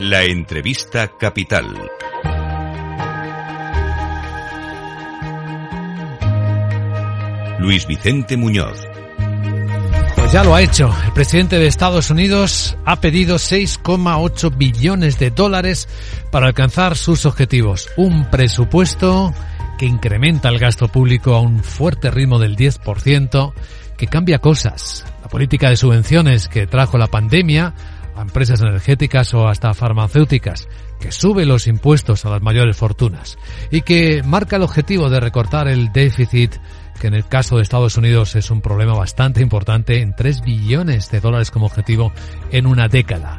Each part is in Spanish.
La entrevista capital. Luis Vicente Muñoz. Pues ya lo ha hecho. El presidente de Estados Unidos ha pedido 6,8 billones de dólares para alcanzar sus objetivos. Un presupuesto que incrementa el gasto público a un fuerte ritmo del 10%, que cambia cosas. La política de subvenciones que trajo la pandemia a empresas energéticas o hasta farmacéuticas, que sube los impuestos a las mayores fortunas y que marca el objetivo de recortar el déficit que en el caso de Estados Unidos es un problema bastante importante, en 3 billones de dólares como objetivo en una década.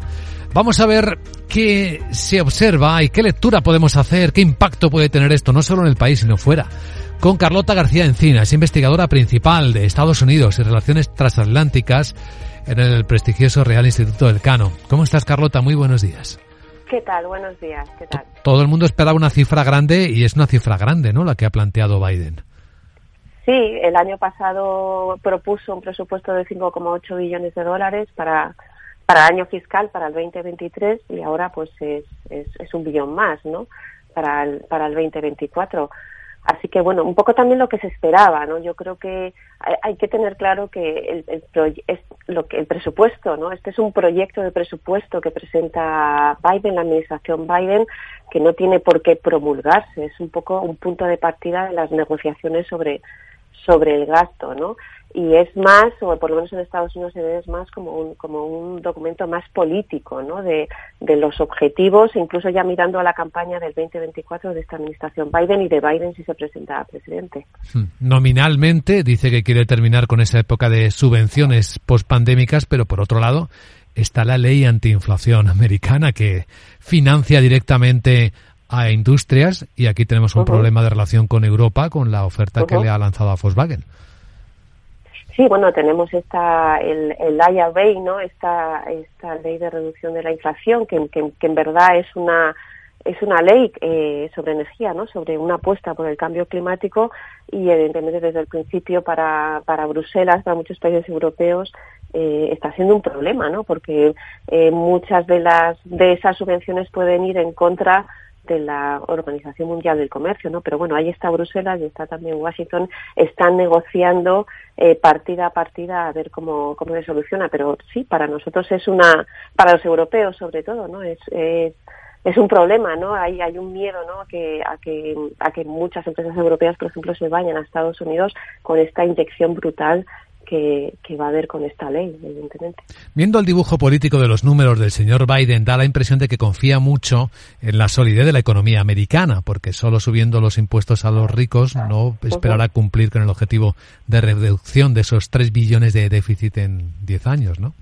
Vamos a ver qué se observa y qué lectura podemos hacer, qué impacto puede tener esto, no solo en el país, sino fuera. Con Carlota García Encinas, investigadora principal de Estados Unidos y Relaciones Transatlánticas en el prestigioso Real Instituto del Cano. ¿Cómo estás, Carlota? Muy buenos días. ¿Qué tal? Buenos días. ¿Qué tal? Todo el mundo esperaba una cifra grande y es una cifra grande, ¿no? La que ha planteado Biden. Sí, el año pasado propuso un presupuesto de 5,8 billones de dólares para, para el año fiscal, para el 2023, y ahora pues es, es, un billón más, ¿no? Para el, para el 2024. Así que bueno, un poco también lo que se esperaba, ¿no? Yo creo que hay, que tener claro que el, el, es lo que el presupuesto, ¿no? Este es un proyecto de presupuesto que presenta Biden, la administración Biden, que no tiene por qué promulgarse. Es un poco un punto de partida de las negociaciones sobre sobre el gasto, ¿no? Y es más, o por lo menos en Estados Unidos se ve es más como un, como un documento más político, ¿no? De, de los objetivos, incluso ya mirando a la campaña del 2024 de esta administración Biden y de Biden si se presenta a presidente. Hmm. Nominalmente dice que quiere terminar con esa época de subvenciones pospandémicas, pero por otro lado está la ley antiinflación americana que financia directamente a industrias y aquí tenemos un problema de relación con Europa con la oferta que le ha lanzado a Volkswagen. Sí, bueno, tenemos esta el, el IRA, ¿no? Esta esta ley de reducción de la inflación que, que, en verdad es una es una ley eh, sobre energía, ¿no? Sobre una apuesta por el cambio climático y evidentemente desde el principio para para Bruselas, para muchos países europeos eh, está siendo un problema, ¿no? Porque eh, muchas de las de esas subvenciones pueden ir en contra de la Organización Mundial del Comercio, ¿no? Pero bueno, ahí está Bruselas y está también Washington, están negociando eh, partida a partida a ver cómo, cómo se soluciona. Pero sí, para nosotros es una, para los europeos sobre todo, ¿no? Es, es, es un problema, ¿no? Hay, hay un miedo, ¿no? A que, a que, a que muchas empresas europeas, por ejemplo, se vayan a Estados Unidos con esta inyección brutal que, va a haber con esta ley, evidentemente. Viendo el dibujo político de los números del señor Biden, da la impresión de que confía mucho en la solidez de la economía americana, porque solo subiendo los impuestos a los ricos no esperará cumplir con el objetivo de reducción de esos 3 billones de déficit en 10 años, ¿no?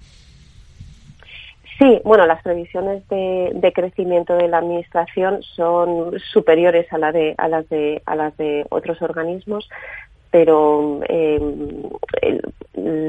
Sí, bueno, las previsiones de, de, crecimiento de la administración son superiores a, la de, a, las de, a las de otros organismos, pero eh,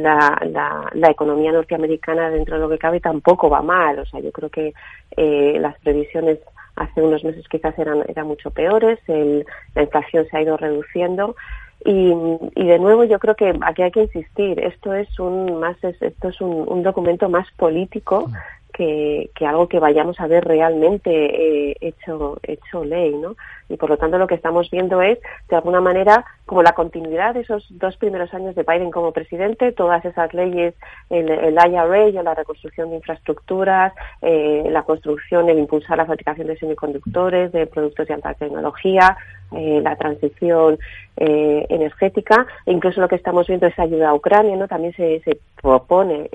la, la, la, economía norteamericana dentro de lo que cabe tampoco va mal. O sea, yo creo que eh, las previsiones hace unos meses quizás eran, eran mucho peores, el, la inflación se ha ido reduciendo y, y, de nuevo yo creo que aquí hay que insistir, esto es un más esto es un, un documento más político que, que, algo que vayamos a ver realmente eh, hecho hecho ley, ¿no? Y por lo tanto lo que estamos viendo es, de alguna manera, como la continuidad de esos dos primeros años de Biden como presidente, todas esas leyes, el, el IRA, la reconstrucción de infraestructuras, eh, la construcción, el impulsar la fabricación de semiconductores, de productos de alta tecnología, eh, la transición eh, energética, e incluso lo que estamos viendo es ayuda a Ucrania, ¿no? También se, se propone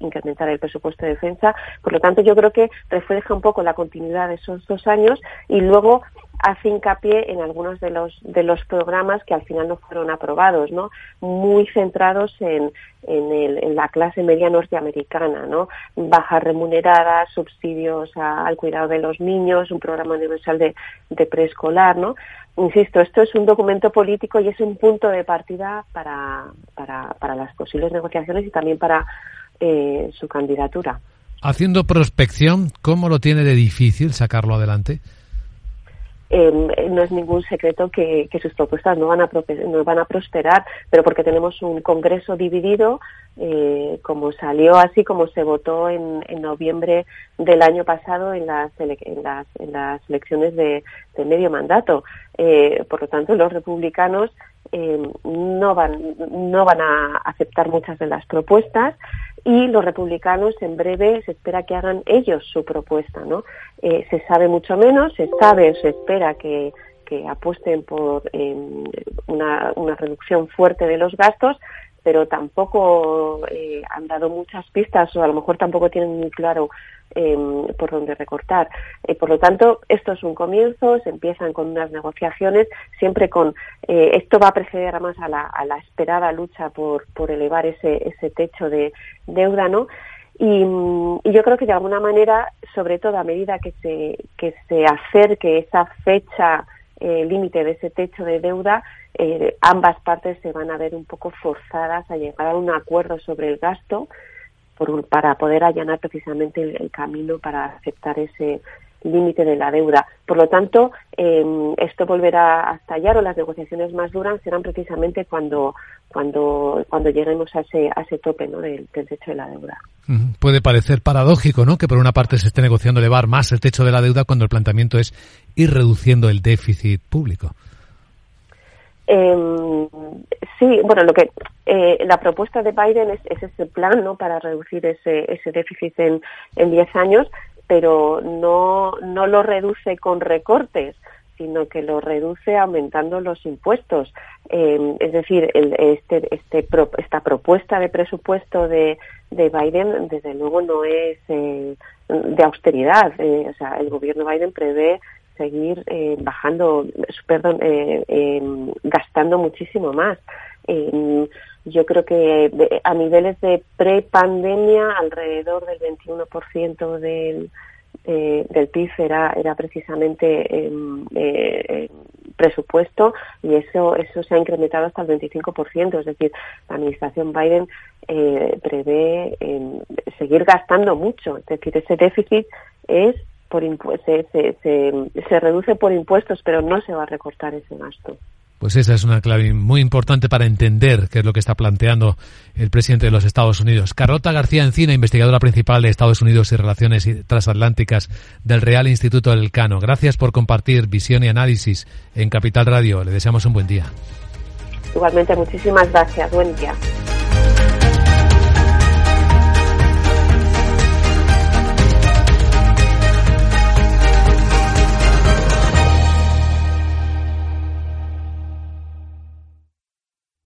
incrementar el presupuesto de defensa. Por lo tanto, yo creo que refleja un poco la continuidad de esos dos años y luego hace hincapié en algunos de los de los programas que al final no fueron aprobados, ¿no? Muy centrados en, en, el, en la clase media norteamericana, ¿no? Bajas remuneradas, subsidios al cuidado de los niños, un programa universal de, de preescolar, ¿no? Insisto, esto es un documento político y es un punto de partida para, para, para las posibles negociaciones y también para eh, su candidatura. Haciendo prospección, ¿cómo lo tiene de difícil sacarlo adelante? Em, no es ningún secreto que, sus propuestas no van, a, no van a prosperar, pero porque tenemos un Congreso dividido, eh, como salió así, como se votó en, noviembre del año pasado en las, en las, en las elecciones de, de medio mandato. Eh, por lo tanto, los republicanos eh, no, van, no van a aceptar muchas de las propuestas y los republicanos en breve se espera que hagan ellos su propuesta. ¿no? Eh, se sabe mucho menos, se sabe, se espera que, que apuesten por una, una reducción fuerte de los gastos, pero tampoco eh, han dado muchas pistas o a lo mejor tampoco tienen muy claro em, por dónde recortar. Eh, por lo tanto, esto es un comienzo, se empiezan con unas negociaciones, siempre con eh, esto va a preceder además a la, esperada lucha por, por elevar ese, ese techo de deuda, ¿no? Y, y, yo creo que de alguna manera, sobre todo a medida que se, que se acerque esa fecha eh, límite de ese techo de deuda, eh, ambas partes se van a ver un poco forzadas a llegar a un acuerdo sobre el gasto por para poder allanar precisamente el, camino para aceptar ese límite de la deuda. Por lo tanto, eh, esto volverá a estallar o las negociaciones más duras serán precisamente cuando cuando cuando lleguemos a ese a ese tope ¿no? del, del techo de la deuda. Puede parecer paradójico, ¿no? Que por una parte se esté negociando elevar más el techo de la deuda cuando el planteamiento es ir reduciendo el déficit público. Eh, sí, bueno, lo que eh, la propuesta de Biden es, ese plan, ¿no? Para reducir ese, ese déficit en, en 10 años, pero no, no lo reduce con recortes, sino que lo reduce aumentando los impuestos. Eh, es decir, el, este, este esta propuesta de presupuesto de, de Biden, desde luego, no es eh, de austeridad. Eh, o sea, el gobierno Biden prevé seguir eh, bajando, perdón, eh, em, gastando muchísimo más. Em, yo creo que a niveles de pre-pandemia, alrededor del 21% del, eh, del PIB era, era precisamente em, presupuesto y eso, eso se ha incrementado hasta el 25%. Es decir, la administración Biden prevé seguir gastando mucho. Es decir, ese déficit es por se, se, se, reduce por impuestos, pero no se va a recortar ese gasto. Pues esa es una clave muy importante para entender qué es lo que está planteando el presidente de los Estados Unidos. Carlota García Encina, investigadora principal de Estados Unidos y Relaciones Transatlánticas del Real Instituto del Cano. Gracias por compartir visión y análisis en Capital Radio. Le deseamos un buen día. Igualmente, muchísimas gracias. Buen día.